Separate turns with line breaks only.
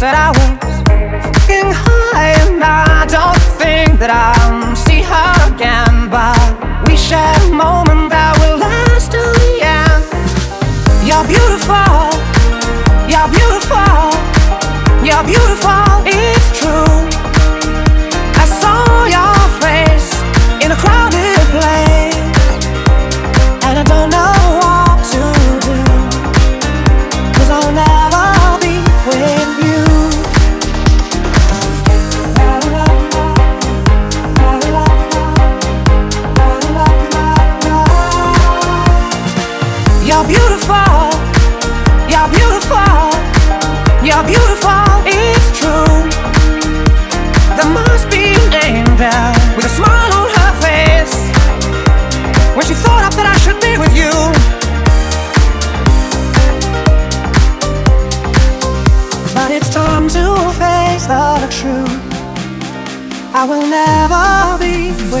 that I was fucking high, and I don't think that I'll see her again. But we shared a moment that will last till the end. You're beautiful, you're beautiful, you're beautiful, it's true. I will never be